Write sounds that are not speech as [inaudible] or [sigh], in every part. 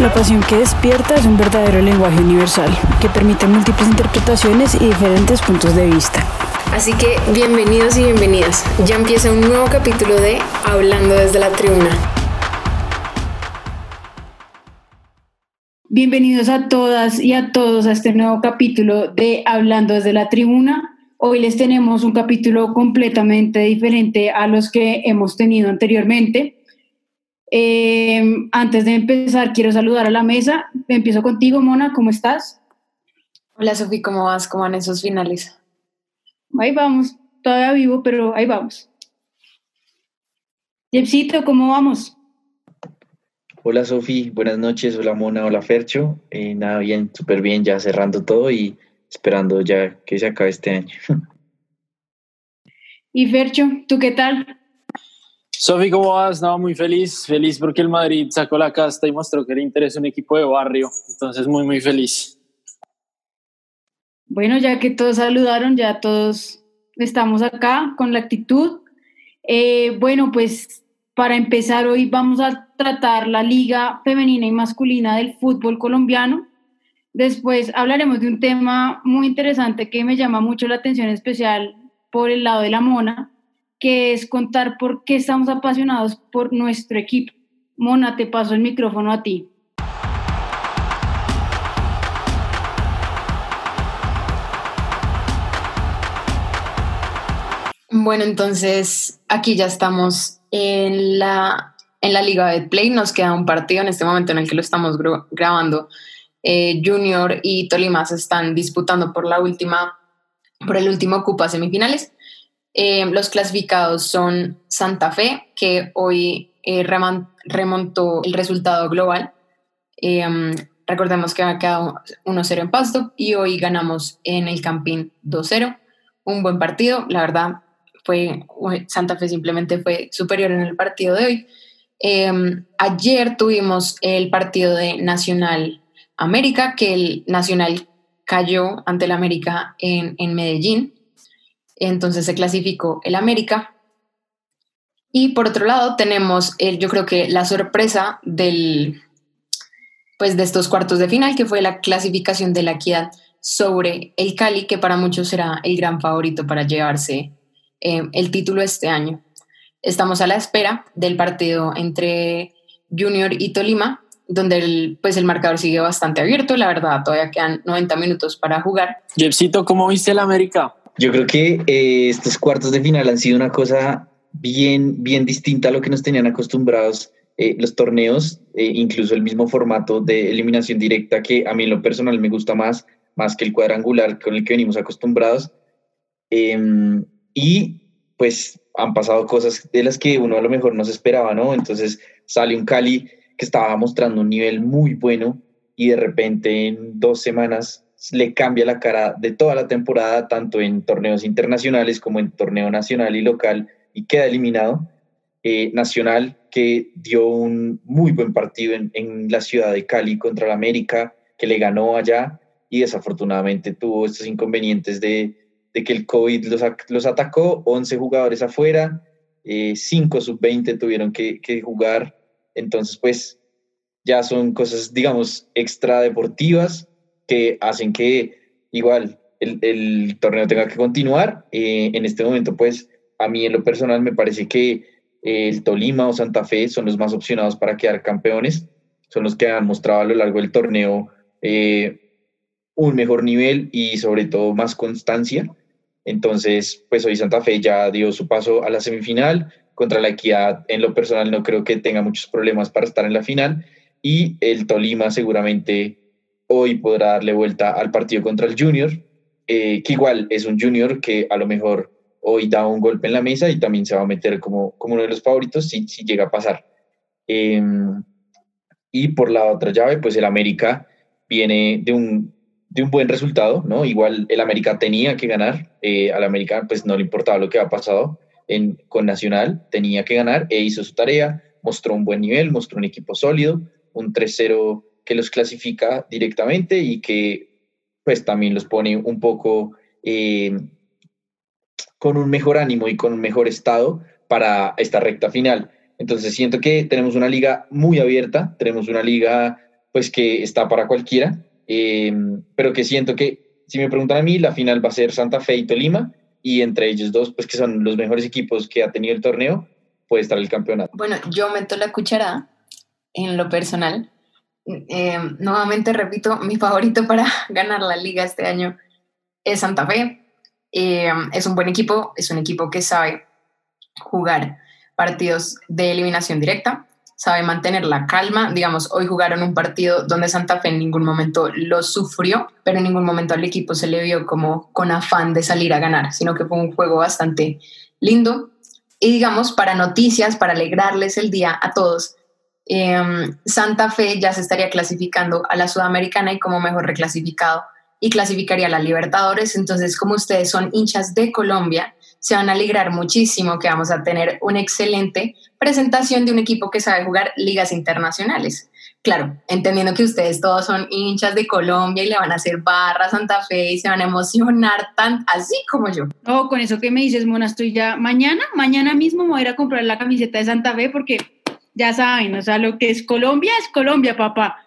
La pasión que despierta es un verdadero lenguaje universal que permite múltiples interpretaciones y diferentes puntos de vista. Así que bienvenidos y bienvenidas. Ya empieza un nuevo capítulo de Hablando desde la tribuna. Bienvenidos a todas y a todos a este nuevo capítulo de Hablando desde la tribuna. Hoy les tenemos un capítulo completamente diferente a los que hemos tenido anteriormente. Eh, antes de empezar, quiero saludar a la mesa. Empiezo contigo, Mona, ¿cómo estás? Hola, Sofi, ¿cómo vas? ¿Cómo van esos finales? Ahí vamos, todavía vivo, pero ahí vamos. Jepsito, ¿cómo vamos? Hola, Sofi, buenas noches. Hola, Mona, hola, Fercho. Eh, nada, bien, súper bien, ya cerrando todo y esperando ya que se acabe este año. [laughs] Y Fercho, ¿tú qué tal? Sofi, ¿cómo vas? No, muy feliz, feliz porque el Madrid sacó la casta y mostró que le interesa un equipo de barrio, entonces muy, muy feliz. Bueno, ya que todos saludaron, ya todos estamos acá con la actitud. Eh, bueno, pues para empezar hoy vamos a tratar la liga femenina y masculina del fútbol colombiano. Después hablaremos de un tema muy interesante que me llama mucho la atención especial por el lado de la mona, que es contar por qué estamos apasionados por nuestro equipo. Mona, te paso el micrófono a ti. Bueno, entonces aquí ya estamos en la, en la Liga de Play. Nos queda un partido en este momento en el que lo estamos grabando. Eh, Junior y Tolima se están disputando por la última, por el último cupo a semifinales. Eh, los clasificados son Santa Fe, que hoy eh, remontó el resultado global. recordemos que ha quedado 1-0 en Pasto y hoy ganamos en el Campín 2-0. Un buen partido, la verdad, fue Santa Fe simplemente fue superior en el partido de hoy. Em, ayer tuvimos el partido de Nacional América, que el Nacional cayó ante el América en, en Medellín. Entonces se clasificó el América. Y por otro lado tenemos, el, yo creo que la sorpresa del, pues de estos cuartos de final, que fue la clasificación de la equidad sobre el Cali, que para muchos será el gran favorito para llevarse eh, el título este año. Estamos a la espera del partido entre Junior y Tolima, donde el, pues el marcador sigue bastante abierto. La verdad, todavía quedan 90 minutos para jugar. Jepsito, ¿cómo viste el América? Yo creo que eh, estos cuartos de final han sido una cosa bien, bien distinta a lo que nos tenían acostumbrados eh, los torneos, incluso el mismo formato de eliminación directa que a mí lo personal me gusta más, más que el cuadrangular con el que venimos acostumbrados. Em, y pues han pasado cosas de las que uno a lo mejor no se esperaba, ¿no? Entonces sale un Cali que estaba mostrando un nivel muy bueno y de repente en dos semanas le cambia la cara de toda la temporada, tanto en torneos internacionales como en torneo nacional y local, y queda eliminado. Eh, nacional, que dio un muy buen partido en, en la ciudad de Cali contra el América, que le ganó allá y desafortunadamente tuvo estos inconvenientes de, de que el COVID los, los atacó, 11 jugadores afuera, 5 eh, sub-20 tuvieron que, que, jugar, entonces pues ya son cosas, digamos, extra deportivas que hacen que igual el, torneo tenga que continuar. Eh, en este momento pues a mí en lo personal me parece que eh, el Tolima o Santa Fe son los más opcionados para quedar campeones, son los que han mostrado a lo largo del torneo un mejor nivel y sobre todo más constancia. Entonces, pues hoy Santa Fe ya dio su paso a la semifinal. Contra la Equidad, en lo personal, no creo que tenga muchos problemas para estar en la final. Y el Tolima seguramente hoy podrá darle vuelta al partido contra el Junior, eh, que igual es un Junior que a lo mejor hoy da un golpe en la mesa y también se va a meter como, como uno de los favoritos si, si llega a pasar. Em, y por la otra llave, pues el América viene de un, de un buen resultado, ¿no? Igual el América tenía que ganar, eh, al América pues no le importaba lo que ha pasado en, con Nacional, tenía que ganar e hizo su tarea, mostró un buen nivel, mostró un equipo sólido, un 3-0 que los clasifica directamente y que pues también los pone un poco eh, con un mejor ánimo y con un mejor estado para esta recta final. Entonces siento que tenemos una liga muy abierta, tenemos una liga pues que está para cualquiera, eh, pero que siento que, si me preguntan a mí, la final va a ser Santa Fe y Tolima, y entre ellos dos, pues que son los mejores equipos que ha tenido el torneo, puede estar el campeonato. Bueno, yo meto la cuchara en lo personal. Eh, nuevamente repito, mi favorito para [laughs] ganar la liga este año es Santa Fe. Eh, es un buen equipo, es un equipo que sabe jugar partidos de eliminación directa, sabe mantener la calma. Digamos, hoy jugaron un partido donde Santa Fe en ningún momento lo sufrió, pero en ningún momento al equipo se le vio como con afán de salir a ganar, sino que fue un juego bastante lindo. Y digamos, para noticias, para alegrarles el día a todos, em, Santa Fe ya se estaría clasificando a la Sudamericana y como mejor reclasificado y clasificaría a la Libertadores. Entonces, como ustedes son hinchas de Colombia, se van a alegrar muchísimo que vamos a tener una excelente presentación de un equipo que sabe jugar ligas internacionales. Claro, entendiendo que ustedes todos son hinchas de Colombia y le van a hacer barra a Santa Fe y se van a emocionar tan así como yo. No, con eso que me dices, Mona, estoy ya mañana, mañana mismo me voy a ir a comprar la camiseta de Santa Fe porque ya saben, o sea, lo que es Colombia es Colombia, papá.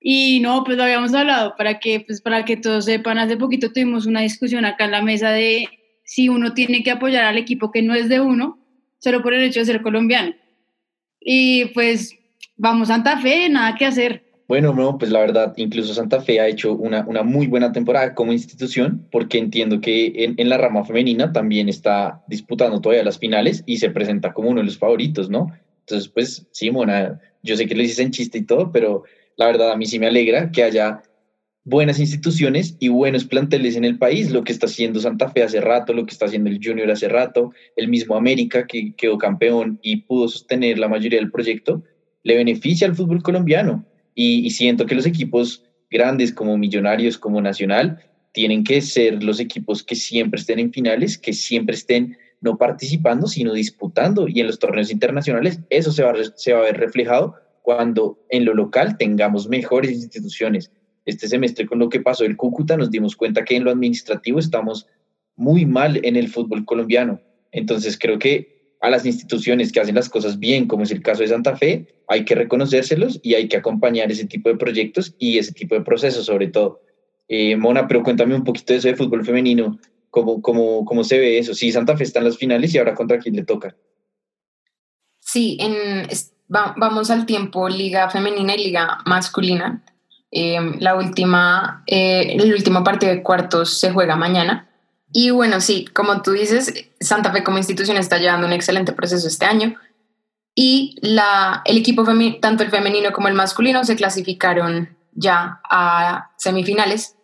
Y no, pues lo habíamos hablado para que, pues para que todos sepan, hace poquito tuvimos una discusión acá en la mesa de si uno tiene que apoyar al equipo que no es de uno, solo por el hecho de ser colombiano. Y pues vamos Santa Fe, nada que hacer. Bueno, no, pues la verdad, incluso Santa Fe ha hecho una, una muy buena temporada como institución, porque entiendo que en, en, la rama femenina también está disputando todavía las finales y se presenta como uno de los favoritos, ¿no? Entonces, pues sí, Mona, yo sé que lo dices en chiste y todo, pero la verdad a mí sí me alegra que haya buenas instituciones y buenos planteles en el país, lo que está haciendo Santa Fe hace rato, lo que está haciendo el Junior hace rato, el mismo América que quedó campeón y pudo sostener la mayoría del proyecto, le beneficia al fútbol colombiano. Y, y siento que los equipos grandes como Millonarios, como Nacional, tienen que ser los equipos que siempre estén en finales, que siempre estén no participando, sino disputando. Y en los torneos internacionales eso se va, se va a ver reflejado cuando en lo local tengamos mejores instituciones, este semestre con lo que pasó el Cúcuta nos dimos cuenta que en lo administrativo estamos muy mal en el fútbol colombiano. Entonces creo que a las instituciones que hacen las cosas bien, como es el caso de Santa Fe, hay que reconocérselos y hay que acompañar ese tipo de proyectos y ese tipo de procesos sobre todo. Eh, Mona, pero cuéntame un poquito de eso de fútbol femenino, ¿cómo, cómo, cómo se ve eso? Sí, Santa Fe está en las finales y ahora contra quién le toca. Sí, en, vamos al tiempo Liga Femenina y Liga Masculina. Em, la última, eh, el último partido de cuartos se juega mañana. Y bueno, sí, como tú dices, Santa Fe como institución está llevando un excelente proceso este año. Y la, el equipo, tanto el femenino como el masculino, se clasificaron ya a semifinales.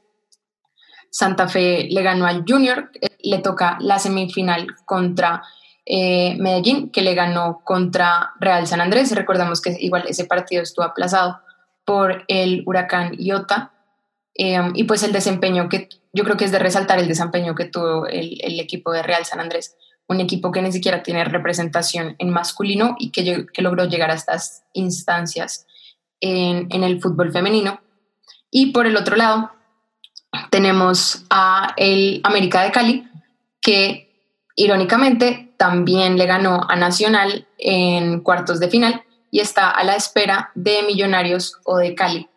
Santa Fe le ganó al Junior, le toca la semifinal contra eh, Medellín, que le ganó contra Real San Andrés. Recordamos que igual ese partido estuvo aplazado por el huracán Iota. Em, y pues el desempeño que yo creo que es de resaltar el desempeño que tuvo el, equipo de Real San Andrés, un equipo que ni siquiera tiene representación en masculino y que, logró llegar a estas instancias en, el fútbol femenino. Y por el otro lado, tenemos a el América de Cali, que irónicamente también le ganó a Nacional en cuartos de final y está a la espera de Millonarios o de Cali.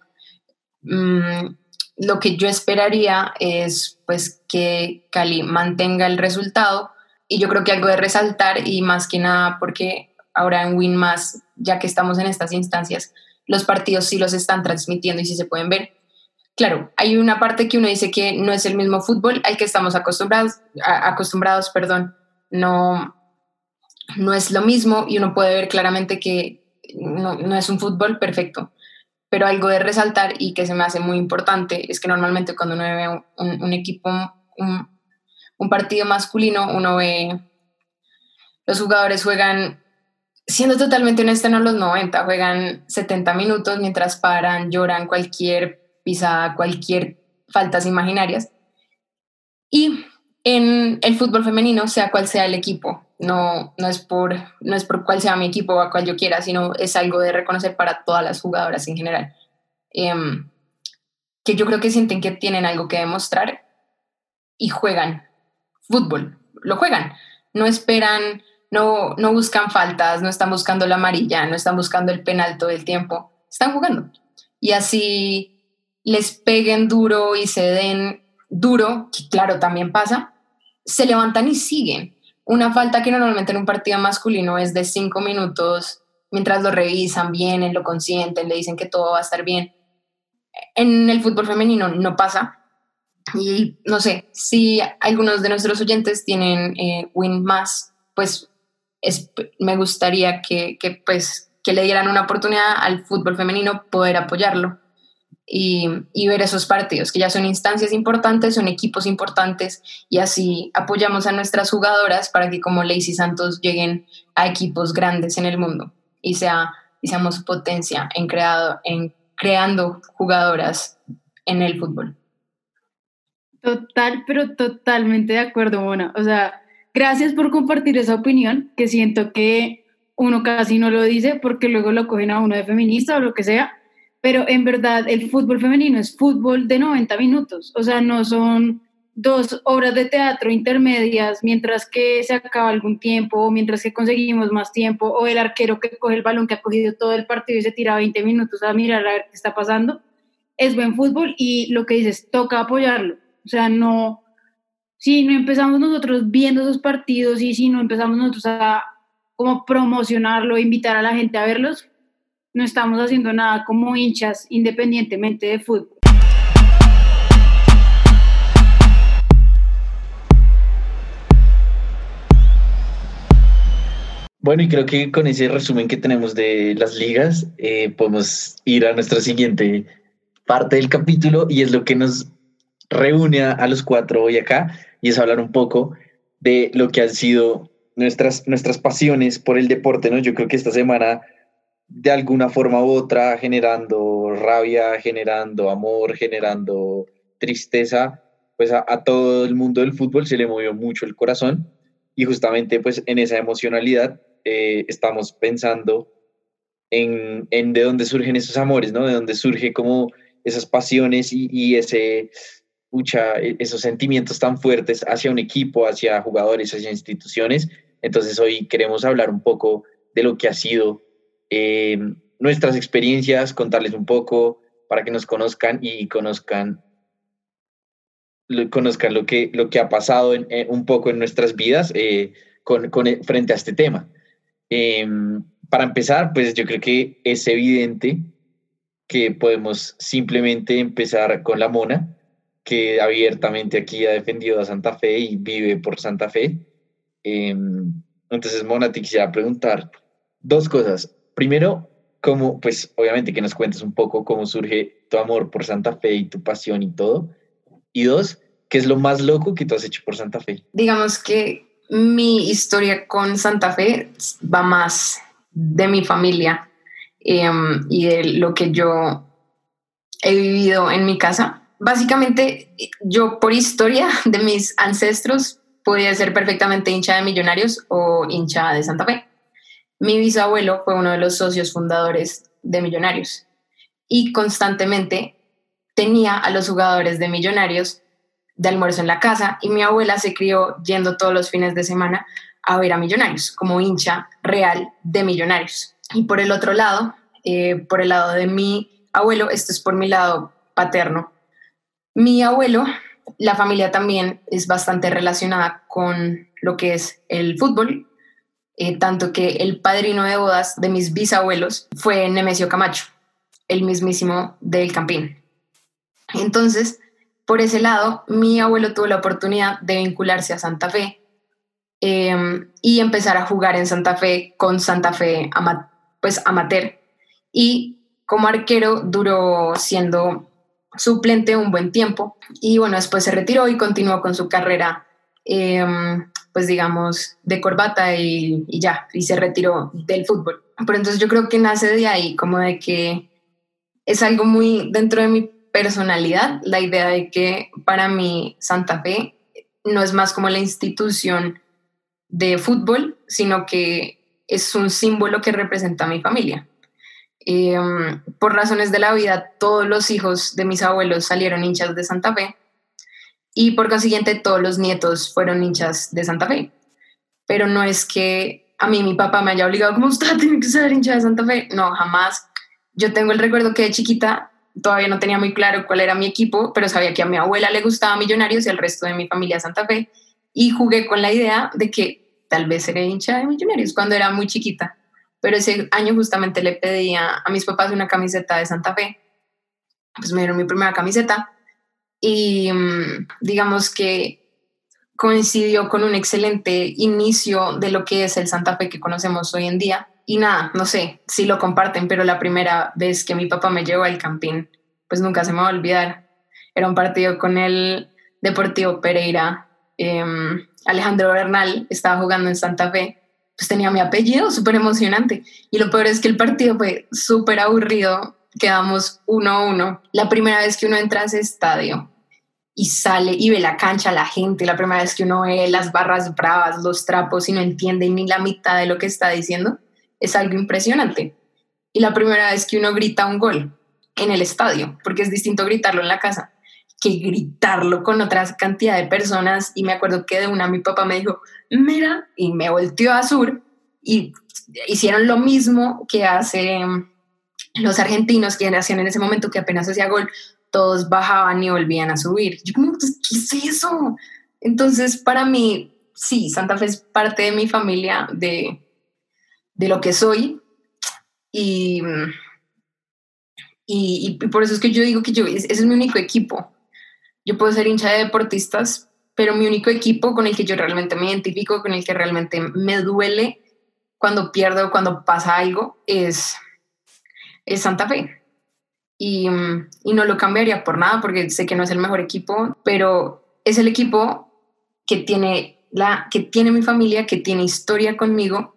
Mm, lo que yo esperaría es pues que Cali mantenga el resultado y yo creo que algo de resaltar y más que nada porque ahora en Win más, ya que estamos en estas instancias, los partidos sí los están transmitiendo y sí se pueden ver. Claro, hay una parte que uno dice que no es el mismo fútbol al que estamos acostumbrados, acostumbrados, perdón, no, no es lo mismo y uno puede ver claramente que no, no es un fútbol perfecto, pero algo de resaltar y que se me hace muy importante es que normalmente cuando uno ve un, un equipo un partido masculino, uno ve, los jugadores juegan, siendo totalmente honesto, no los 90, juegan 70 minutos mientras paran, lloran cualquier pisada, cualquier faltas imaginarias. Y en el fútbol femenino, sea cual sea el equipo, no, no, es por, no es por cuál sea mi equipo o a cual yo quiera, sino es algo de reconocer para todas las jugadoras en general. Em, que yo creo que sienten que tienen algo que demostrar y juegan fútbol, lo juegan, no esperan, no, no buscan faltas, no están buscando la amarilla, no están buscando el penal todo el tiempo, están jugando. Y así les peguen duro y se den duro, que claro, también pasa, se levantan y siguen. Una falta que normalmente en un partido masculino es de cinco minutos, mientras lo revisan bien, en lo consienten, le dicen que todo va a estar bien. En el fútbol femenino no pasa. Y no sé, si algunos de nuestros oyentes tienen eh, Win más, pues me gustaría que, pues, que le dieran una oportunidad al fútbol femenino poder apoyarlo y, ver esos partidos, que ya son instancias importantes, son equipos importantes y así apoyamos a nuestras jugadoras para que como Lacey Santos lleguen a equipos grandes en el mundo y, sea, y seamos potencia en, creado, en creando jugadoras en el fútbol. Total, pero totalmente de acuerdo, Mona. O sea, gracias por compartir esa opinión, que siento que uno casi no lo dice porque luego lo cogen a uno de feminista o lo que sea, pero en verdad el fútbol femenino es fútbol de 90 minutos, o sea, no son dos obras de teatro intermedias mientras que se acaba algún tiempo o mientras que conseguimos más tiempo o el arquero que coge el balón que ha cogido todo el partido y se tira 20 minutos a mirar a ver qué está pasando. Es buen fútbol y lo que dices, toca apoyarlo. O sea, no, si no empezamos nosotros viendo esos partidos y si no empezamos nosotros a como promocionarlo, invitar a la gente a verlos, no estamos haciendo nada como hinchas independientemente de fútbol. Bueno, y creo que con ese resumen que tenemos de las ligas, eh, podemos ir a nuestra siguiente parte del capítulo y es lo que nos reúne a, los cuatro hoy acá y es hablar un poco de lo que han sido nuestras, nuestras pasiones por el deporte, ¿no? Yo creo que esta semana de alguna forma u otra generando rabia, generando amor, generando tristeza, pues a, todo el mundo del fútbol se le movió mucho el corazón y justamente pues en esa emocionalidad eh, estamos pensando en, en, de dónde surgen esos amores, ¿no? De dónde surge como esas pasiones y, ese, pucha, e, esos sentimientos tan fuertes hacia un equipo, hacia jugadores, hacia instituciones. Entonces hoy queremos hablar un poco de lo que ha sido eh, nuestras experiencias, contarles un poco para que nos conozcan y conozcan conozcan lo que, lo que ha pasado en, un poco en nuestras vidas eh, con, frente a este tema. Em, para empezar, pues yo creo que es evidente que podemos simplemente empezar con la Mona, que abiertamente aquí ha defendido a Santa Fe y vive por Santa Fe. Em, entonces, Mona, te quisiera preguntar dos cosas primero, como, pues obviamente que nos cuentes un poco cómo surge tu amor por Santa Fe y tu pasión y todo. Y dos, ¿qué es lo más loco que tú has hecho por Santa Fe? Digamos que mi historia con Santa Fe va más de mi familia em, y de lo que yo he vivido en mi casa. Básicamente, yo por historia de mis ancestros podía ser perfectamente hincha de Millonarios o hincha de Santa Fe. Mi bisabuelo fue uno de los socios fundadores de Millonarios y constantemente tenía a los jugadores de Millonarios de almuerzo en la casa y mi abuela se crió yendo todos los fines de semana a ver a Millonarios como hincha real de Millonarios. Y por el otro lado, eh, por el lado de mi abuelo, esto es por mi lado paterno, mi abuelo, la familia también es bastante relacionada con lo que es el fútbol eh, tanto que el padrino de bodas de mis bisabuelos fue Nemesio Camacho, el mismísimo del Campín. Entonces, por ese lado, mi abuelo tuvo la oportunidad de vincularse a Santa Fe em, y empezar a jugar en Santa Fe con Santa Fe pues, amateur. Y como arquero duró siendo suplente un buen tiempo y bueno, después se retiró y continuó con su carrera em, pues digamos, de corbata y, ya, y se retiró del fútbol. Pero entonces yo creo que nace de ahí, como de que es algo muy dentro de mi personalidad, la idea de que para mí Santa Fe no es más como la institución de fútbol, sino que es un símbolo que representa a mi familia. Em, por razones de la vida, todos los hijos de mis abuelos salieron hinchas de Santa Fe y por consiguiente todos los nietos fueron hinchas de Santa Fe. Pero no es que a mí mi papá me haya obligado, como usted tiene que ser hincha de Santa Fe. No, jamás. Yo tengo el recuerdo que de chiquita todavía no tenía muy claro cuál era mi equipo, pero sabía que a mi abuela le gustaba Millonarios y al resto de mi familia Santa Fe. Y jugué con la idea de que tal vez seré hincha de Millonarios cuando era muy chiquita. Pero ese año justamente le pedía a mis papás una camiseta de Santa Fe. Pues me dieron mi primera camiseta y mm, digamos que coincidió con un excelente inicio de lo que es el Santa Fe que conocemos hoy en día y nada, no sé si lo comparten, pero la primera vez que mi papá me llevó al campín, pues nunca se me va a olvidar. Era un partido con el Deportivo Pereira. Em, Alejandro Bernal estaba jugando en Santa Fe, pues tenía mi apellido, súper emocionante. Y lo peor es que el partido fue súper aburrido, quedamos uno a uno. La primera vez que uno entra a ese estadio y sale y ve la cancha, la gente, la primera vez que uno ve las barras bravas, los trapos y no entiende ni la mitad de lo que está diciendo, es algo impresionante. Y la primera vez que uno grita un gol en el estadio, porque es distinto gritarlo en la casa que gritarlo con otra cantidad de personas. Y me acuerdo que de una mi papá me dijo, mira, y me volteó a sur y hicieron lo mismo que hacen los argentinos que hacían en ese momento que apenas hacía gol, todos bajaban y volvían a subir. Yo como, pues, ¿qué es eso? Entonces, para mí, sí, Santa Fe es parte de mi familia, de, de lo que soy y, y, por eso es que yo digo que yo, ese es mi único equipo. Yo puedo ser hincha de deportistas, pero mi único equipo con el que yo realmente me identifico, con el que realmente me duele cuando pierdo, cuando pasa algo, es, es Santa Fe. Y, y no lo cambiaría por nada porque sé que no es el mejor equipo, pero es el equipo que tiene, la, que tiene mi familia, que tiene historia conmigo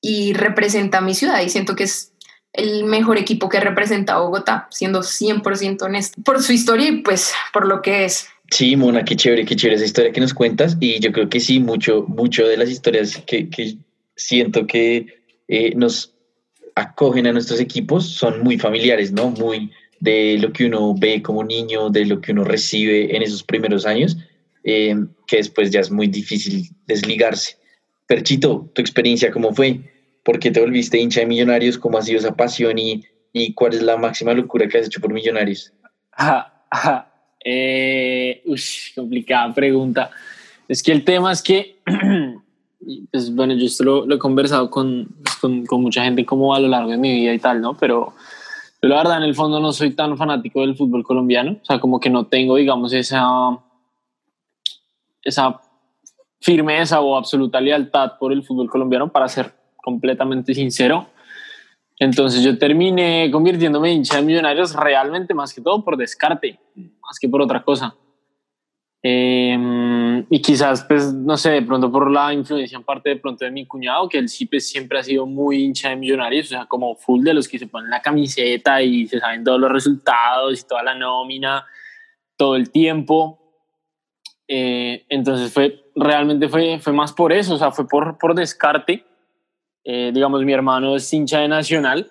y representa mi ciudad y siento que es el mejor equipo que representa Bogotá, siendo 100% honesto, por su historia y pues por lo que es. Sí, Mona, qué chévere, qué chévere esa historia que nos cuentas y yo creo que sí, mucho, mucho de las historias que, que siento que eh, nos acogen a nuestros equipos son muy familiares, ¿no? Muy de lo que uno ve como niño, de lo que uno recibe en esos primeros años, eh, que después ya es muy difícil desligarse. Perchito, tu experiencia, ¿cómo fue? ¿Por qué te volviste hincha de Millonarios? ¿Cómo ha sido esa pasión y, y cuál es la máxima locura que has hecho por Millonarios? [laughs] Eh, complicada pregunta. Es que el tema es que, [clears throat] pues, bueno, yo esto lo, he conversado con, pues, con, con, mucha gente como a lo largo de mi vida y tal, ¿no? Pero yo la verdad en el fondo no soy tan fanático del fútbol colombiano, o sea, como que no tengo, digamos, esa, esa firmeza o absoluta lealtad por el fútbol colombiano, para ser completamente sincero. Entonces yo terminé convirtiéndome en hincha de millonarios realmente más que todo por descarte, más que por otra cosa. Em, y quizás, pues, no sé, de pronto por la influencia en parte de pronto de mi cuñado, que él sí pues, siempre ha sido muy hincha de millonarios, o sea, como full de los que se ponen la camiseta y se saben todos los resultados y toda la nómina todo el tiempo. Eh, entonces fue, realmente fue, fue más por eso, o sea, fue por, por descarte. Eh, digamos, mi hermano es hincha de Nacional,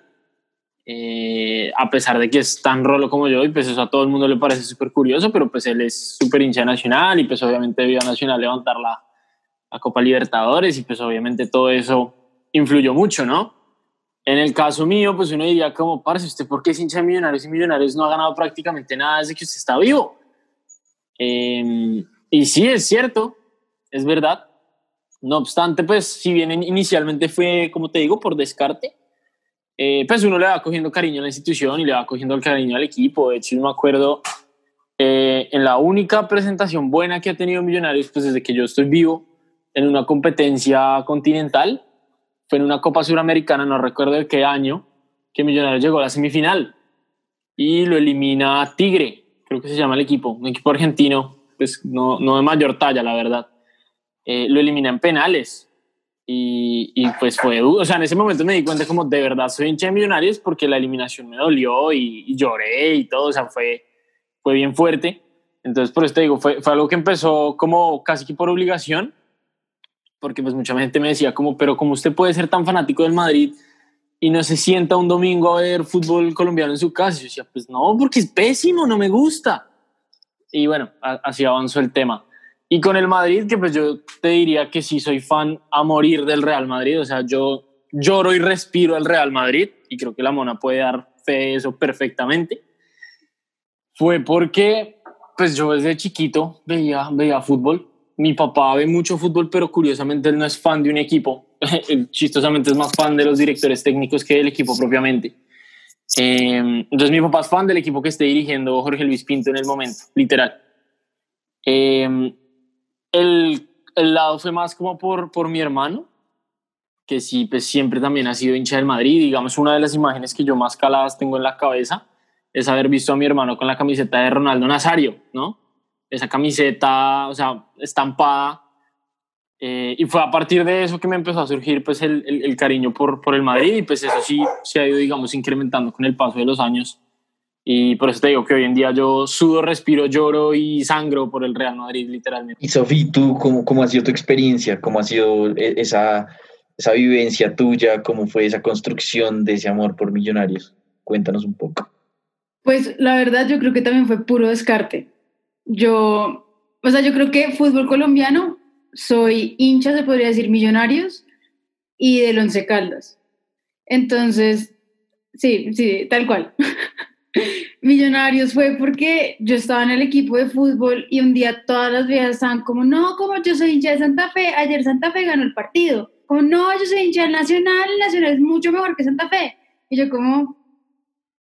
eh, a pesar de que es tan rolo como yo, y pues eso a todo el mundo le parece súper curioso, pero pues él es súper hincha Nacional y pues obviamente vio a Nacional levantar la, la Copa Libertadores y pues obviamente todo eso influyó mucho, ¿no? En el caso mío, pues uno diría como, parce, ¿usted por qué es hincha de Millonarios y Millonarios no ha ganado prácticamente nada desde que usted está vivo? Eh, y sí, es cierto, es verdad. No obstante, pues si bien inicialmente fue, como te digo, por descarte, eh, pues uno le va cogiendo cariño a la institución y le va cogiendo el cariño al equipo. De hecho, yo me acuerdo eh, en la única presentación buena que ha tenido Millonarios, pues desde que yo estoy vivo, en una competencia continental, fue en una Copa Suramericana, no recuerdo de qué año, que Millonarios llegó a la semifinal y lo elimina Tigre, creo que se llama el equipo, un equipo argentino pues no, no de mayor talla, la verdad. Eh, lo eliminé en penales. Y, y, pues fue. O sea, en ese momento me di cuenta como de verdad soy hincha de Millonarios porque la eliminación me dolió y, y lloré y todo. O sea, fue, fue bien fuerte. Entonces, por eso te digo, fue, fue algo que empezó como casi que por obligación. Porque pues mucha gente me decía como, pero ¿cómo usted puede ser tan fanático del Madrid y no se sienta un domingo a ver fútbol colombiano en su casa? Y yo decía, pues no, porque es pésimo, no me gusta. Y bueno, así avanzó el tema. Y con el Madrid, que pues yo te diría que sí soy fan a morir del Real Madrid, o sea, yo lloro y respiro el Real Madrid, y creo que la Mona puede dar fe de eso perfectamente, fue porque pues yo desde chiquito veía, veía fútbol. Mi papá ve mucho fútbol, pero curiosamente él no es fan de un equipo. [laughs] chistosamente es más fan de los directores técnicos que del equipo propiamente. Eh, entonces mi papá es fan del equipo que esté dirigiendo Jorge Luis Pinto en el momento, literal. Eh, el, el, lado fue más como por, por mi hermano, que sí, pues siempre también ha sido hincha del Madrid. Digamos, una de las imágenes que yo más caladas tengo en la cabeza es haber visto a mi hermano con la camiseta de Ronaldo Nazario, ¿no? Esa camiseta, o sea, estampada. Eh, y fue a partir de eso que me empezó a surgir pues el, el, el, cariño por, por el Madrid y pues eso sí se ha ido, digamos, incrementando con el paso de los años. Y por eso te digo que hoy en día yo sudo, respiro, lloro y sangro por el Real Madrid, literalmente. Y Sofía, ¿tú cómo, cómo ha sido tu experiencia? ¿Cómo ha sido esa, esa vivencia tuya? ¿Cómo fue esa construcción de ese amor por Millonarios? Cuéntanos un poco. Pues la verdad yo creo que también fue puro descarte. Yo, o sea, yo creo que fútbol colombiano, soy hincha, se podría decir, millonarios y del Once Caldas. Entonces, sí, sí, tal cual. [laughs] millonarios fue porque yo estaba en el equipo de fútbol y un día todas las viejas estaban como, no, como yo soy hincha de Santa Fe, ayer Santa Fe ganó el partido. Como, no, yo soy hincha del Nacional, Nacional es mucho mejor que Santa Fe. Y yo como,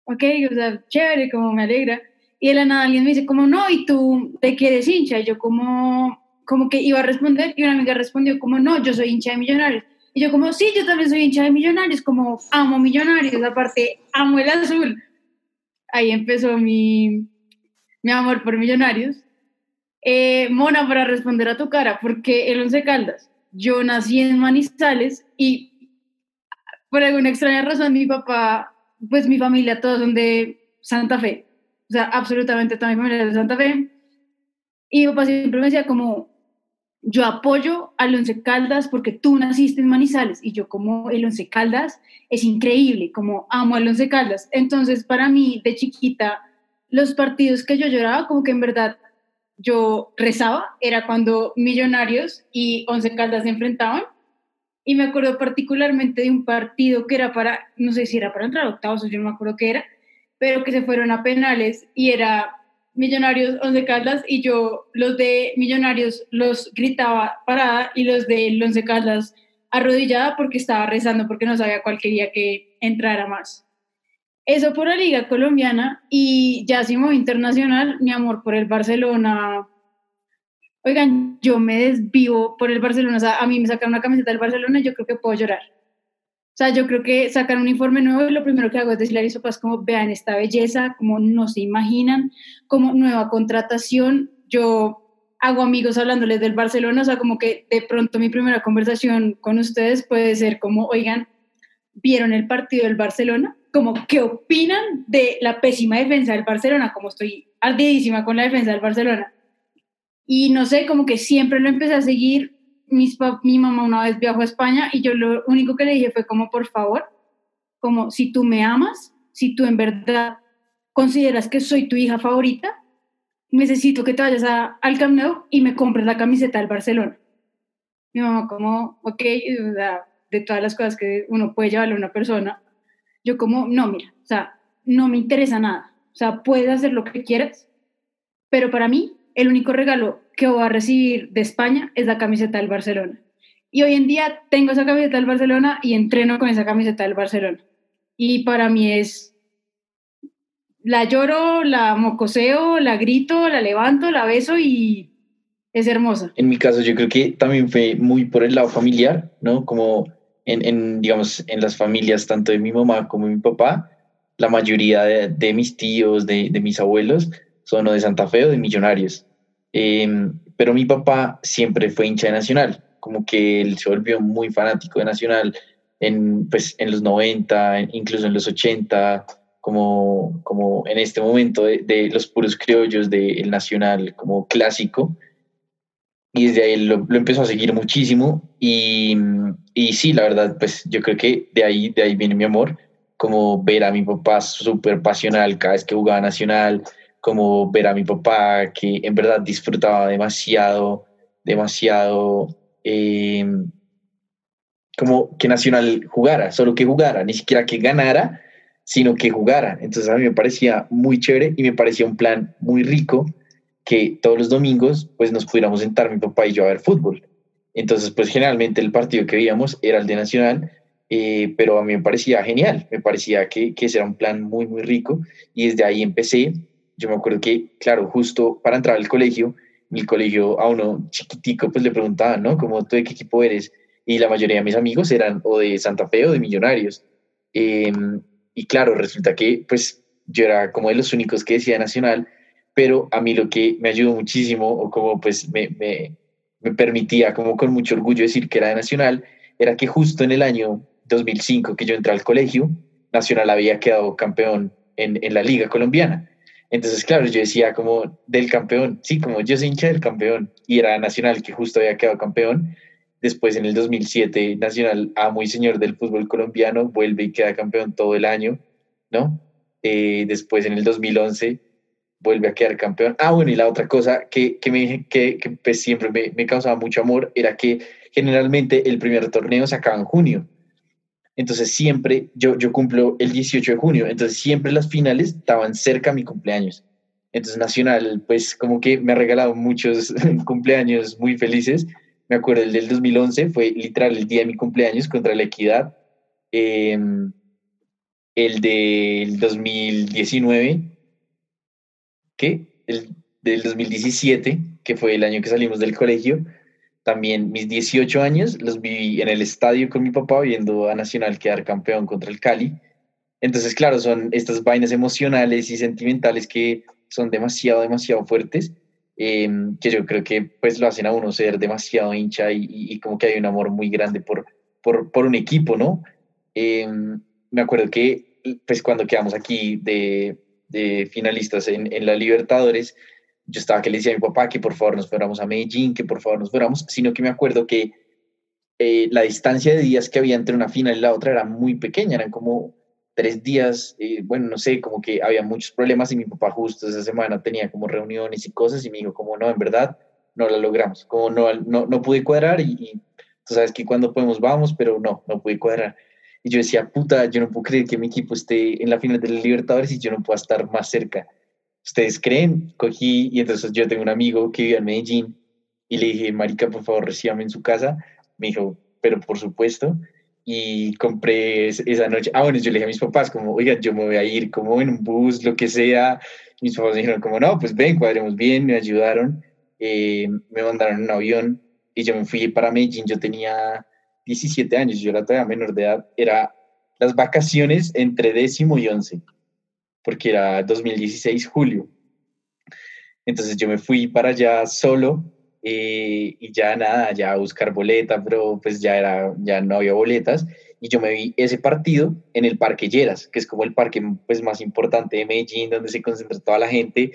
ok, o sea, chévere, como me alegra. Y de la nada alguien me dice, como, no, ¿y tú de qué eres hincha? Y yo como, como que iba a responder y una amiga respondió como, no, yo soy hincha de Millonarios. Y yo como, sí, yo también soy hincha de Millonarios, como amo Millonarios, aparte amo el azul. Ahí empezó mi, mi amor por Millonarios. Eh, Mona, para responder a tu cara, porque el Once Caldas, yo nací en Manizales y por alguna extraña razón mi papá pues mi familia todos son de Santa Fe, o sea, absolutamente toda mi familia es de Santa Fe. Y mi papá siempre me decía como, yo apoyo al Once Caldas porque tú naciste en Manizales y yo como el Once Caldas es increíble, como amo al Once Caldas. Entonces, para mí, de chiquita, los partidos que yo lloraba, como que en verdad yo rezaba, era cuando Millonarios y Once Caldas se enfrentaban y me acuerdo particularmente de un partido que era para, no sé si era para entrar octavos o yo no me acuerdo qué era, pero que se fueron a penales y era Millonarios Once Caldas y yo los de Millonarios los gritaba parada y los de Once Caldas arrodillada porque estaba rezando porque no sabía cuál quería que entrara más. Eso por la liga colombiana y ya así internacional, mi amor por el Barcelona, oigan, yo me desvivo por el Barcelona, o sea, a mí me sacan una camiseta del Barcelona y yo creo que puedo llorar. O sea, yo creo que sacan un informe nuevo y lo primero que hago es decirle a Sopas como vean esta belleza, como no se imaginan, como nueva contratación. Yo hago amigos hablándoles del Barcelona, o sea, como que de pronto mi primera conversación con ustedes puede ser como, oigan, ¿vieron el partido del Barcelona? Como, ¿qué opinan de la pésima defensa del Barcelona? Como estoy ardidísima con la defensa del Barcelona. Y no sé, como que siempre lo empecé a seguir. Mi mamá una vez viajó a España y yo lo único que le dije fue como, por favor, como si tú me amas, si tú en verdad consideras que soy tu hija favorita, necesito que te vayas a, al Camp y me compres la camiseta del Barcelona. Mi mamá como, ok, de todas las cosas que uno puede llevarle a una persona, yo como, no, mira, o sea, no me interesa nada. O sea, puedes hacer lo que quieras, pero para mí el único regalo que voy a recibir de España es la camiseta del Barcelona. Y hoy en día tengo esa camiseta del Barcelona y entreno con esa camiseta del Barcelona. Y para mí es, la lloro, la mocoseo, la grito, la levanto, la beso y es hermosa. En mi caso yo creo que también fue muy por el lado familiar, ¿no? Como en, en digamos, en las familias tanto de mi mamá como de mi papá, la mayoría de, de mis tíos, de, de mis abuelos, son o de Santa Fe o de Millonarios. Em, pero mi papá siempre fue hincha de Nacional, como que él se volvió muy fanático de Nacional en, pues, en los 90, incluso en los 80, como, como en este momento de, los puros criollos del Nacional como clásico. Y desde ahí lo, lo, empezó a seguir muchísimo y, y sí, la verdad, pues yo creo que de ahí, de ahí viene mi amor, como ver a mi papá súper pasional cada vez que jugaba Nacional, como ver a mi papá que en verdad disfrutaba demasiado, demasiado, em, como que Nacional jugara, solo que jugara, ni siquiera que ganara, sino que jugara. Entonces a mí me parecía muy chévere y me parecía un plan muy rico que todos los domingos pues nos pudiéramos sentar mi papá y yo a ver fútbol. Entonces pues generalmente el partido que veíamos era el de Nacional, eh, pero a mí me parecía genial, me parecía que, que ese era un plan muy, muy rico y desde ahí empecé yo me acuerdo que, claro, justo para entrar al colegio, el colegio a uno chiquitico, pues le preguntaban, ¿no? Como tú de qué equipo eres. Y la mayoría de mis amigos eran o de Santa Fe o de Millonarios. Em, y claro, resulta que, pues, yo era como de los únicos que decía Nacional, pero a mí lo que me ayudó muchísimo, o como pues me, me, me permitía como con mucho orgullo decir que era de Nacional, era que justo en el año 2005 que yo entré al colegio, Nacional había quedado campeón en, en la liga colombiana. Entonces, claro, yo decía como del campeón, sí, como yo soy hincha del campeón, y era Nacional que justo había quedado campeón. Después, en el 2007, Nacional, amo y señor del fútbol colombiano, vuelve y queda campeón todo el año, ¿no? Eh, después, en el 2011, vuelve a quedar campeón. Ah, bueno, y la otra cosa que, que, me, que, que pues siempre me, me causaba mucho amor era que generalmente el primer torneo se acaba en junio entonces siempre, yo, yo cumplo el 18 de junio, entonces siempre las finales estaban cerca a mi cumpleaños. Entonces Nacional, pues como que me ha regalado muchos [laughs] cumpleaños muy felices. Me acuerdo el del 2011, fue literal el día de mi cumpleaños contra la equidad. Em, el del 2019, ¿qué? El del 2017, que fue el año que salimos del colegio, también mis 18 años los viví en el estadio con mi papá viendo a Nacional quedar campeón contra el Cali. Entonces, claro, son estas vainas emocionales y sentimentales que son demasiado, demasiado fuertes, em, que yo creo que pues lo hacen a uno ser demasiado hincha y, como que hay un amor muy grande por, por, un equipo, ¿no? Em, me acuerdo que pues cuando quedamos aquí de, de finalistas en, en la Libertadores, yo estaba que le decía a mi papá que por favor nos fuéramos a Medellín, que por favor nos fuéramos, sino que me acuerdo que eh, la distancia de días que había entre una final y la otra era muy pequeña, eran como tres días, eh, bueno, no sé, como que había muchos problemas y mi papá justo esa semana tenía como reuniones y cosas y me dijo como no, en verdad no la logramos, como no, no, no pude cuadrar y, y tú sabes que cuando podemos vamos, pero no, no pude cuadrar. Y yo decía, puta, yo no puedo creer que mi equipo esté en la final de la Libertadores y yo no pueda estar más cerca. ¿Ustedes creen? Cogí y entonces yo tengo un amigo que vive en Medellín y le dije, marica, por favor, recíbame en su casa. Me dijo, pero por supuesto. Y compré esa noche. Ah, bueno, yo le dije a mis papás, como, oigan, yo me voy a ir como en un bus, lo que sea. Mis papás me dijeron, como, no, pues ven, cuadremos bien, me ayudaron. Eh, me mandaron un avión y yo me fui para Medellín. Yo tenía 17 años, yo era todavía menor de edad. Era las vacaciones entre décimo y once porque era 2016, julio. Entonces yo me fui para allá solo eh, y ya nada, ya a buscar boleta, pero pues ya, era, ya no había boletas. Y yo me vi ese partido en el Parque Lleras, que es como el parque pues, más importante de Medellín, donde se concentra toda la gente.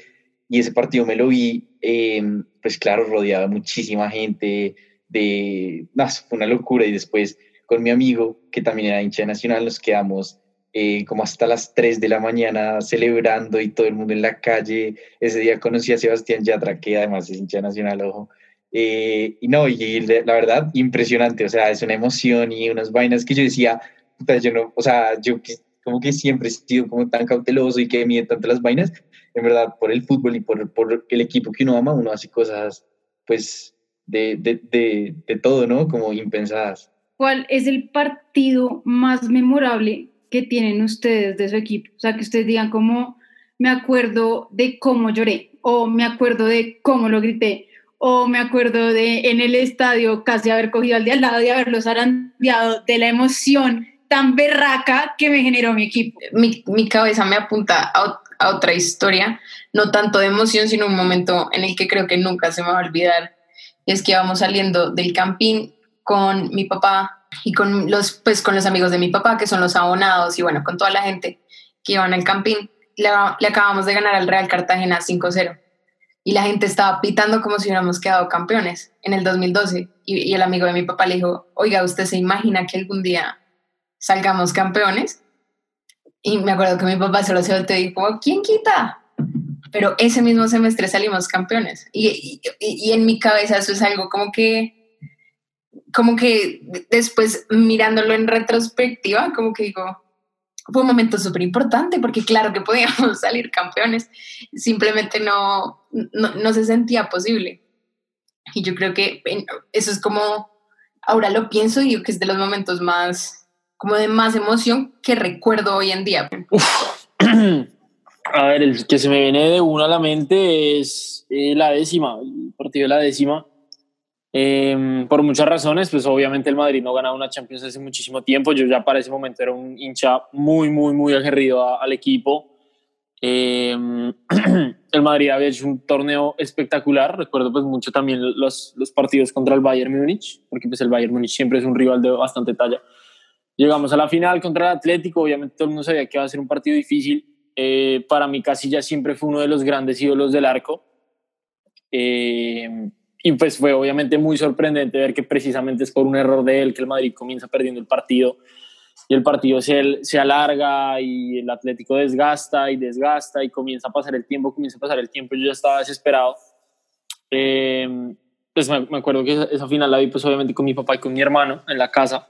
Y ese partido me lo vi, em, pues claro, rodeado de muchísima gente, de... No, fue una locura. Y después con mi amigo, que también era hincha nacional, nos quedamos eh, como hasta las 3 de la mañana celebrando y todo el mundo en la calle. Ese día conocí a Sebastián Yatra, que además es hincha nacional, ojo. Eh, y no, y la verdad, impresionante, o sea, es una emoción y unas vainas que yo decía, yo no, o sea, yo como que siempre he sido como tan cauteloso y que mide tanto las vainas, en verdad, por el fútbol y por, por el equipo que uno ama, uno hace cosas, pues, de, de, de, de todo, ¿no? Como impensadas. ¿Cuál es el partido más memorable que tienen ustedes de su equipo. O sea, que ustedes digan como, me acuerdo de cómo lloré, o me acuerdo de cómo lo grité, o me acuerdo de en el estadio casi haber cogido al de al lado y haberlos arandeado de la emoción tan berraca que me generó mi equipo. Mi, mi cabeza me apunta a, otra historia, no tanto de emoción, sino un momento en el que creo que nunca se me va a olvidar. Es que íbamos saliendo del camping con mi papá y con los, pues, con los amigos de mi papá, que son los abonados, y bueno, con toda la gente que iban al camping. Le, acabamos de ganar al Real Cartagena 5-0 y la gente estaba pitando como si hubiéramos quedado campeones en el 2012. Y, y, el amigo de mi papá le dijo, oiga, ¿usted se imagina que algún día salgamos campeones? Y me acuerdo que mi papá se volteó y dijo, ¿quién quita? Pero ese mismo semestre salimos campeones. Y, y, y en mi cabeza eso es algo como que, como que después mirándolo en retrospectiva, como que digo, fue un momento súper importante porque claro que podíamos [laughs] salir campeones, simplemente no, no, no, se sentía posible. Y yo creo que eso es como, ahora lo pienso y digo que es de los momentos más, como de más emoción que recuerdo hoy en día. [clears throat] A ver, el que se me viene de uno a la mente es eh, la décima, el partido de la décima. Eh, por muchas razones, pues obviamente el Madrid no ganaba una Champions hace muchísimo tiempo. Yo ya para ese momento era un hincha muy, muy, muy aguerrido a, al equipo. Eh, [clears throat] el Madrid había hecho un torneo espectacular. Recuerdo pues mucho también los, los partidos contra el Bayern Múnich, porque pues el Bayern Múnich siempre es un rival de bastante talla. Llegamos a la final contra el Atlético. Obviamente todo el mundo sabía que iba a ser un partido difícil. Eh, para mí Casilla siempre fue uno de los grandes ídolos del arco. Eh, y pues fue obviamente muy sorprendente ver que precisamente es por un error de él que el Madrid comienza perdiendo el partido y el partido se, se alarga y el Atlético desgasta y desgasta y comienza a pasar el tiempo, comienza a pasar el tiempo, yo ya estaba desesperado. Eh, pues me, me, acuerdo que esa, esa, final la vi pues obviamente con mi papá y con mi hermano en la casa.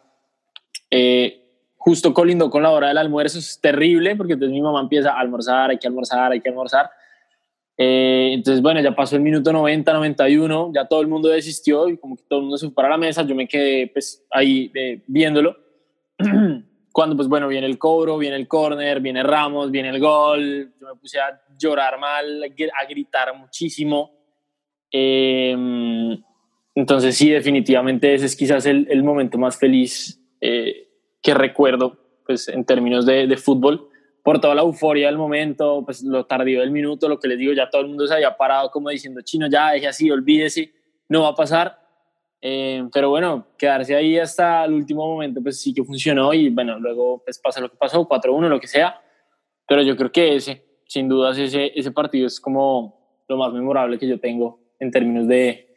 Eh, justo colindo con la hora del almuerzo, es terrible porque entonces mi mamá empieza a almorzar, hay que almorzar, hay que almorzar eh, entonces, bueno, ya pasó el minuto 90, 91, ya todo el mundo desistió y como que todo el mundo se fue para la mesa, yo me quedé pues ahí eh, viéndolo. [clears throat] Cuando pues bueno, viene el cobro, viene el corner, viene Ramos, viene el gol, yo me puse a llorar mal, a gritar muchísimo. Eh, entonces sí, definitivamente ese es quizás el, el momento más feliz eh, que recuerdo pues en términos de, de fútbol por toda la euforia del momento, pues lo tardío del minuto, lo que les digo, ya todo el mundo se había parado como diciendo, chino, ya deje así, olvídese, no va a pasar. Eh, pero bueno, quedarse ahí hasta el último momento, pues sí que funcionó y bueno, luego pues pasa lo que pasó, 4-1, lo que sea. Pero yo creo que ese, sin dudas, ese, ese partido es como lo más memorable que yo tengo en términos de,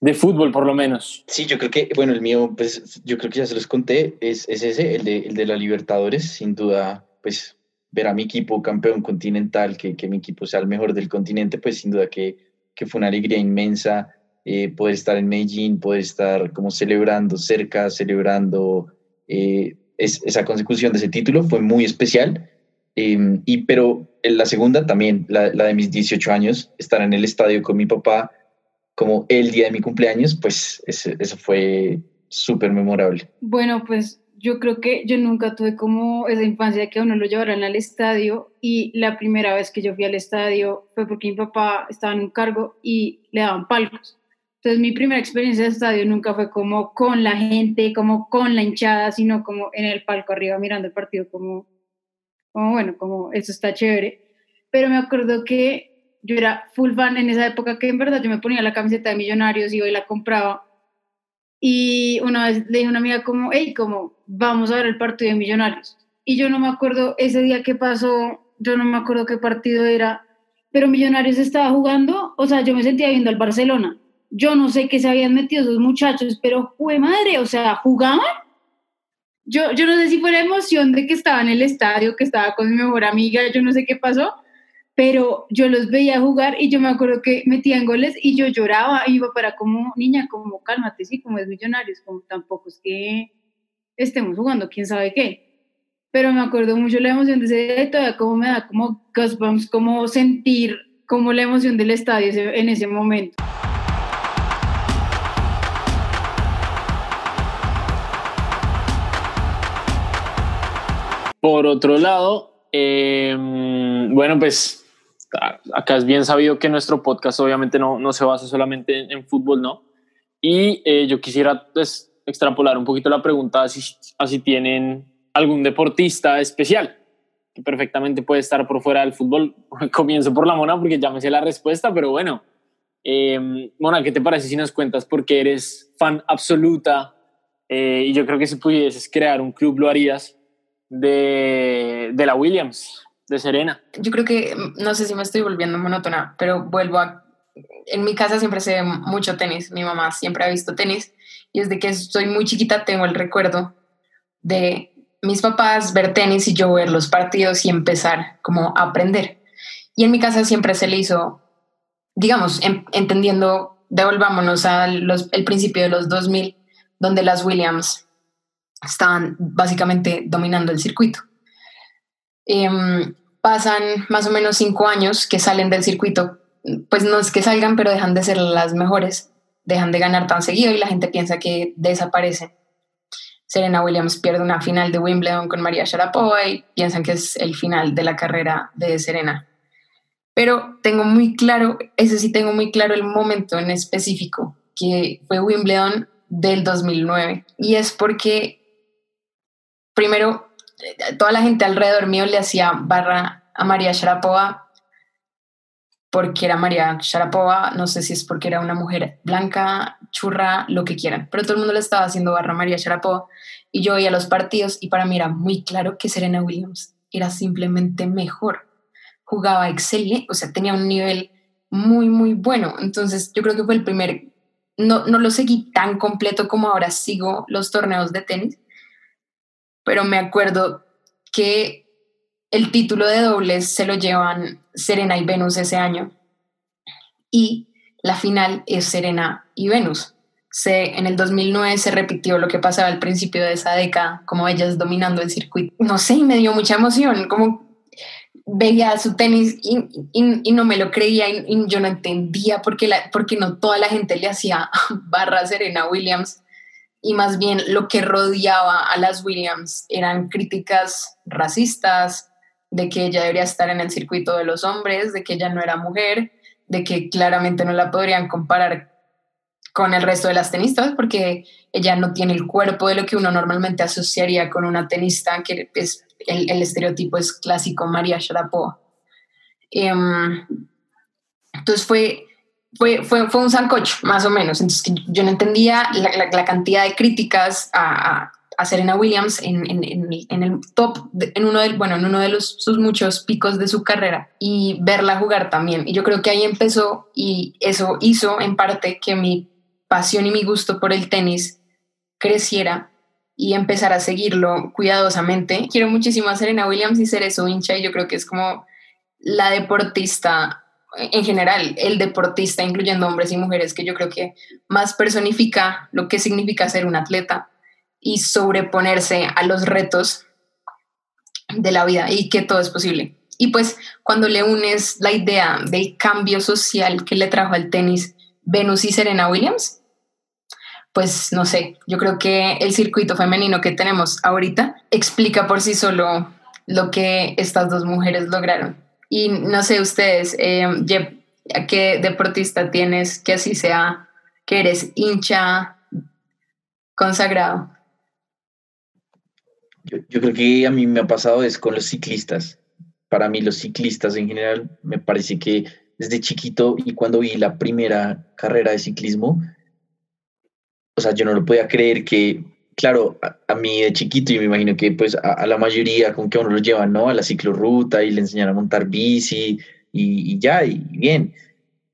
de fútbol, por lo menos. Sí, yo creo que, bueno, el mío, pues yo creo que ya se los conté, es, es ese, el de, el de la Libertadores, sin duda, pues ver a mi equipo campeón continental, que, que, mi equipo sea el mejor del continente, pues sin duda que, que fue una alegría inmensa eh, poder estar en Medellín, poder estar como celebrando cerca, celebrando eh, es, esa consecución de ese título, fue muy especial. Eh, y pero en la segunda también, la, la, de mis 18 años, estar en el estadio con mi papá como el día de mi cumpleaños, pues eso, eso fue súper memorable. Bueno, pues yo creo que yo nunca tuve como esa infancia que a uno lo llevaran al estadio y la primera vez que yo fui al estadio fue porque mi papá estaba en un cargo y le daban palcos. Entonces mi primera experiencia de estadio nunca fue como con la gente, como con la hinchada, sino como en el palco arriba mirando el partido como, como bueno, como eso está chévere. Pero me acuerdo que yo era full fan en esa época que en verdad yo me ponía la camiseta de Millonarios y hoy la compraba y una vez le dije a una amiga como, hey, como, vamos a ver el partido de Millonarios. Y yo no me acuerdo ese día qué pasó, yo no me acuerdo qué partido era, pero Millonarios estaba jugando, o sea, yo me sentía viendo al Barcelona. Yo no sé qué se habían metido esos muchachos, pero fue madre, o sea, jugaban. Yo, yo no sé si fue la emoción de que estaba en el estadio, que estaba con mi mejor amiga, yo no sé qué pasó, pero yo los veía jugar y yo me acuerdo que metían goles y yo lloraba iba para como, niña, como cálmate, sí, como es millonarios, como tampoco es que estemos jugando, quién sabe qué. Pero me acuerdo mucho la emoción de ese día todavía como me da como goosebumps, como sentir como la emoción del estadio en ese momento. Por otro lado, eh, bueno, pues acá es bien sabido que nuestro podcast obviamente no, no se basa solamente en, fútbol, ¿no? Y eh, yo quisiera pues, extrapolar un poquito la pregunta, si, si tienen algún deportista especial que perfectamente puede estar por fuera del fútbol. [laughs] Comienzo por la Mona porque ya me sé la respuesta, pero bueno. Eh, Mona, ¿qué te parece si nos cuentas por qué eres fan absoluta? Eh, y yo creo que si pudieses crear un club, lo harías de, de la Williams, de Serena. Yo creo que, no sé si me estoy volviendo monótona, pero vuelvo a... En mi casa siempre se ve mucho tenis, mi mamá siempre ha visto tenis y desde que soy muy chiquita tengo el recuerdo de mis papás ver tenis y yo ver los partidos y empezar como a aprender. Y en mi casa siempre se le hizo, digamos, entendiendo, devolvámonos al principio de los 2000, donde las Williams estaban básicamente dominando el circuito. Em, pasan más o menos cinco años que salen del circuito, pues no es que salgan, pero dejan de ser las mejores, dejan de ganar tan seguido y la gente piensa que desaparecen. Serena Williams pierde una final de Wimbledon con María Sharapova y piensan que es el final de la carrera de Serena. Pero tengo muy claro, ese sí tengo muy claro el momento en específico, que fue Wimbledon del 2009. Y es porque, primero, toda la gente alrededor mío le hacía barra a María Sharapova porque era María Sharapova, no sé si es porque era una mujer blanca, churra, lo que quieran, pero todo el mundo le estaba haciendo barra a María Sharapova y yo veía los partidos y para mí era muy claro que Serena Williams era simplemente mejor, jugaba excelente, o sea, tenía un nivel muy, muy bueno, entonces yo creo que fue el primer, no, no lo seguí tan completo como ahora sigo los torneos de tenis, pero me acuerdo que el título de dobles se lo llevan Serena y Venus ese año. Y la final es Serena y Venus. Se, en el 2009 se repitió lo que pasaba al principio de esa década, como ellas dominando el circuito. No sé, y me dio mucha emoción, como veía su tenis y, no me lo creía y, yo no entendía por qué no toda la gente le hacía [laughs] barra a Serena Williams y más bien lo que rodeaba a las Williams eran críticas racistas, de que ella debería estar en el circuito de los hombres, de que ella no era mujer, de que claramente no la podrían comparar con el resto de las tenistas porque ella no tiene el cuerpo de lo que uno normalmente asociaría con una tenista, que es el, estereotipo es clásico María Sharapova. Em, entonces fue, fue, fue, fue, un sancocho, más o menos. Entonces yo no entendía la, cantidad de críticas a, Serena Williams en, en, en, el top, en uno de, bueno, en uno de los, sus muchos picos de su carrera y verla jugar también. Y yo creo que ahí empezó y eso hizo en parte que mi pasión y mi gusto por el tenis creciera y empezar a seguirlo cuidadosamente. Quiero muchísimo a Serena Williams y ser eso hincha y yo creo que es como la deportista en general, el deportista, incluyendo hombres y mujeres, que yo creo que más personifica lo que significa ser un atleta y sobreponerse a los retos de la vida y que todo es posible. Y pues cuando le unes la idea del cambio social que le trajo al tenis Venus y Serena Williams, pues no sé, yo creo que el circuito femenino que tenemos ahorita explica por sí solo lo que estas dos mujeres lograron. Y no sé ustedes, eh, ¿qué deportista tienes que así sea, que eres hincha consagrado? Yo, creo que a mí me ha pasado es con los ciclistas. Para mí los ciclistas en general me parece que desde chiquito y cuando vi la primera carrera de ciclismo, o sea, yo no lo podía creer que, claro, a, mí de chiquito y me imagino que pues a, la mayoría con que uno lo lleva, ¿no? A la ciclorruta y le enseñan a montar bici y, y ya, y bien.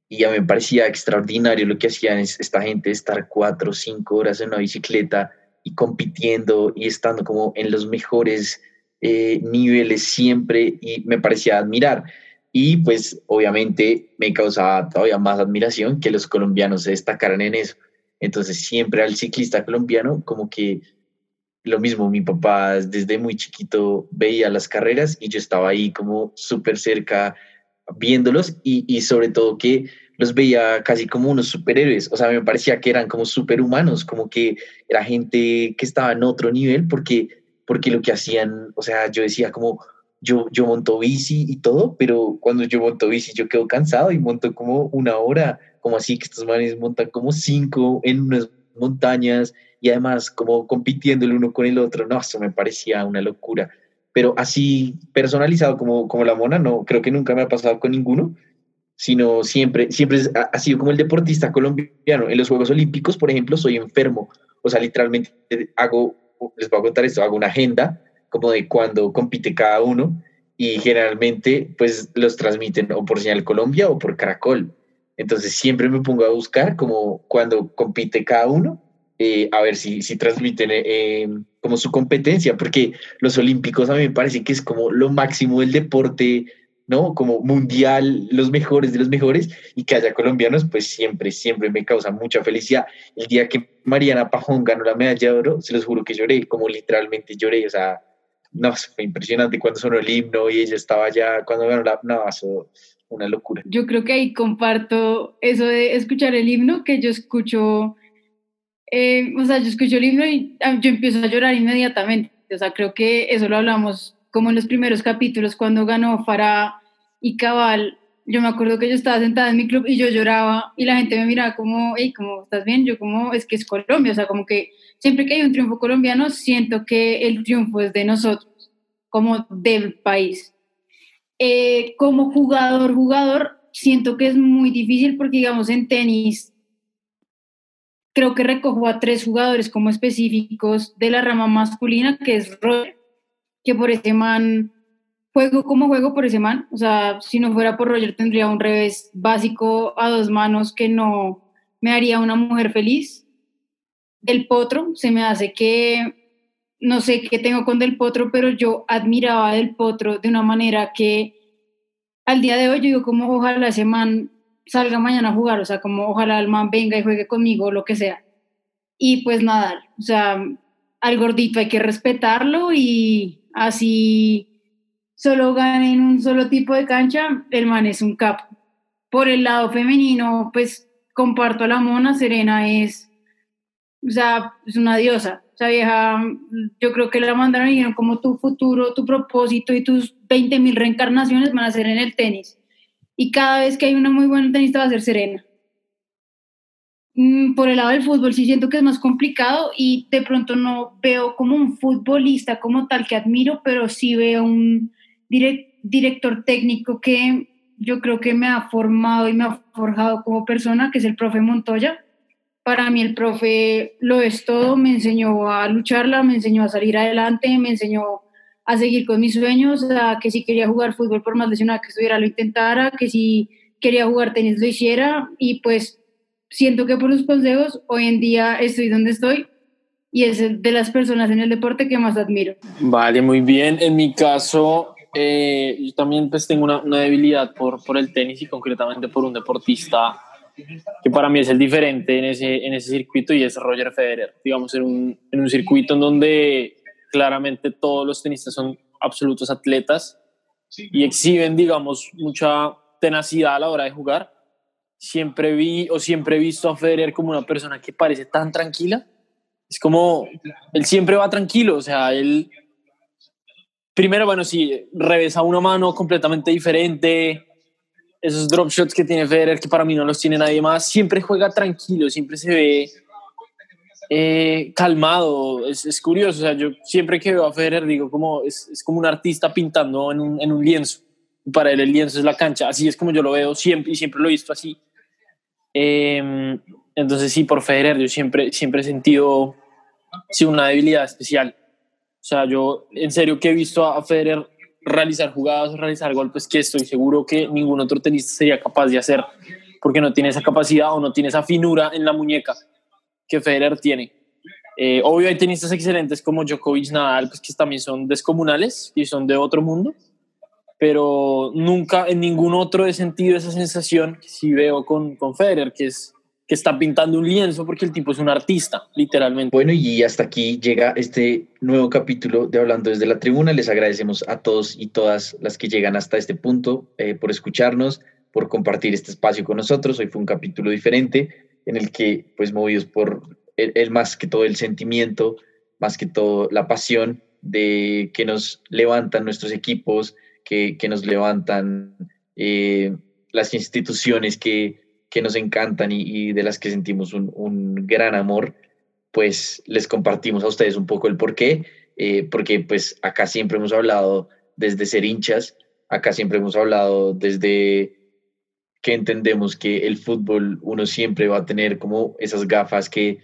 Y ya me parecía extraordinario lo que hacían esta gente, estar cuatro o cinco horas en una bicicleta y compitiendo y estando como en los mejores eh, niveles siempre y me parecía admirar. Y pues obviamente me causaba todavía más admiración que los colombianos se destacaran en eso. Entonces siempre al ciclista colombiano como que lo mismo, mi papá desde muy chiquito veía las carreras y yo estaba ahí como súper cerca viéndolos y, y sobre todo que los veía casi como unos superhéroes, o sea, me parecía que eran como superhumanos, como que era gente que estaba en otro nivel porque, porque lo que hacían, o sea, yo decía como, yo, yo monto bici y todo, pero cuando yo monto bici yo quedo cansado y monto como una hora, como así que estos manes montan como cinco en unas montañas y además como compitiendo el uno con el otro, no, eso me parecía una locura. pero así personalizado como, como la mona, no, creo que nunca me ha pasado con ninguno, sino siempre, siempre ha sido como el deportista colombiano. En los Juegos Olímpicos, por ejemplo, soy enfermo, o sea, literalmente hago, les voy a contar esto, hago una agenda como de cuando compite cada uno y generalmente pues los transmiten o por Señal Colombia o por Caracol. Entonces siempre me pongo a buscar como cuando compite cada uno, eh, a ver si, si transmiten eh, como su competencia, porque los olímpicos a mí me parece que es como lo máximo del deporte, ¿no? Como mundial, los mejores de los mejores, y que haya colombianos, pues siempre, siempre me causa mucha felicidad. El día que Mariana Pajón ganó la medalla de oro, se los juro que lloré, como literalmente lloré, o sea, no, fue impresionante cuando sonó el himno y ella estaba ya, cuando ganó la, no, eso, una locura. Yo creo que ahí comparto eso de escuchar el himno, que yo escucho, eh, o sea, yo escucho el himno y ah, yo empiezo a llorar inmediatamente. O sea, creo que eso lo hablamos como en los primeros capítulos, cuando ganó Farah y Cabal. Yo me acuerdo que yo estaba sentada en mi club y yo lloraba y la gente me miraba como, hey, ¿cómo estás bien? Yo como, es que es Colombia, o sea, como que siempre que hay un triunfo colombiano, siento que el triunfo es de nosotros, como del país. Eh, como jugador, jugador, siento que es muy difícil porque, digamos, en tenis, creo que recojo a tres jugadores como específicos de la rama masculina, que es Roger, que por ese man, juego como juego por ese man, o sea, si no fuera por Roger tendría un revés básico a dos manos que no me haría una mujer feliz. Del Potro, se me hace que no sé qué tengo con Del Potro, pero yo admiraba a Del Potro de una manera que al día de hoy yo digo como ojalá ese man salga mañana a jugar, o sea, como ojalá el man venga y juegue conmigo, lo que sea. Y pues nada, o sea, al gordito hay que respetarlo y así solo gane en un solo tipo de cancha, el man es un capo. Por el lado femenino, pues comparto a la mona, Serena es, o sea, es una diosa vieja, yo creo que la mandaron y dijeron como tu futuro, tu propósito y tus 20 mil reencarnaciones van a ser en el tenis. Y cada vez que hay una muy buena tenista va a ser Serena. Mm, por el lado del fútbol sí siento que es más complicado y de pronto no veo como un futbolista como tal que admiro, pero sí veo un director técnico que yo creo que me ha formado y me ha forjado como persona, que es el profe Montoya para mí el profe lo es todo, me enseñó a lucharla, me enseñó a salir adelante, me enseñó a seguir con mis sueños, a que si quería jugar fútbol por más lesionada que estuviera lo intentara, que si quería jugar tenis lo hiciera y pues siento que por sus consejos hoy en día estoy donde estoy y es de las personas en el deporte que más admiro. Vale, muy bien. En mi caso, eh, yo también pues tengo una, una debilidad por, por el tenis y concretamente por un deportista que para mí es el diferente en ese, en ese circuito y es Roger Federer. Digamos, en un, en un circuito en donde claramente todos los tenistas son absolutos atletas y exhiben, digamos, mucha tenacidad a la hora de jugar. Siempre vi o siempre he visto a Federer como una persona que parece tan tranquila. Es como, él siempre va tranquilo, o sea, él, primero, bueno, sí, revesa una mano completamente diferente, esos drop shots que tiene Federer, que para mí no los tiene nadie más, siempre juega tranquilo, siempre se ve eh, calmado, es, es, curioso, o sea, yo siempre que veo a Federer digo como es, es como un artista pintando en un, en un, lienzo, para él el lienzo es la cancha, así es como yo lo veo siempre y siempre lo he visto así. Eh, entonces sí, por Federer yo siempre, siempre he sentido sí, una debilidad especial. O sea, yo en serio que he visto a Federer realizar jugadas, realizar golpes que estoy seguro que ningún otro tenista sería capaz de hacer porque no tiene esa capacidad o no tiene esa finura en la muñeca que Federer tiene. Eh, obvio hay tenistas excelentes como Djokovic, Nadal, pues que también son descomunales y son de otro mundo, pero nunca en ningún otro he sentido esa sensación que sí veo con, con Federer, que es que está pintando un lienzo porque el tipo es un artista, literalmente. Bueno, y hasta aquí llega este nuevo capítulo de Hablando desde la Tribuna. Les agradecemos a todos y todas las que llegan hasta este punto eh, por escucharnos, por compartir este espacio con nosotros. Hoy fue un capítulo diferente en el que, pues, movidos por el, más que todo el sentimiento, más que todo la pasión de que nos levantan nuestros equipos, que, que nos levantan eh, las instituciones que que nos encantan y, de las que sentimos un, gran amor, pues les compartimos a ustedes un poco el por qué eh, porque pues acá siempre hemos hablado desde ser hinchas, acá siempre hemos hablado desde que entendemos que el fútbol uno siempre va a tener como esas gafas que,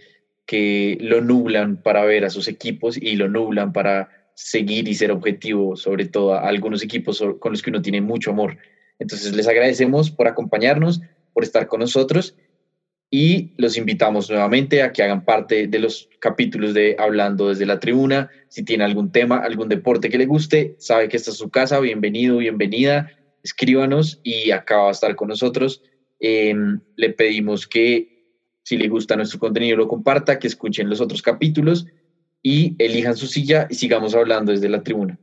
que lo nublan para ver a sus equipos y lo nublan para seguir y ser objetivo, sobre todo a algunos equipos con los que uno tiene mucho amor. Entonces les agradecemos por acompañarnos, por estar con nosotros y los invitamos nuevamente a que hagan parte de los capítulos de Hablando desde la tribuna. Si tiene algún tema, algún deporte que le guste, sabe que esta es su casa, bienvenido, bienvenida escríbanos y acá va a estar con nosotros. Em, le pedimos que si le gusta nuestro contenido lo comparta, que escuchen los otros capítulos y elijan su silla y sigamos hablando desde la tribuna.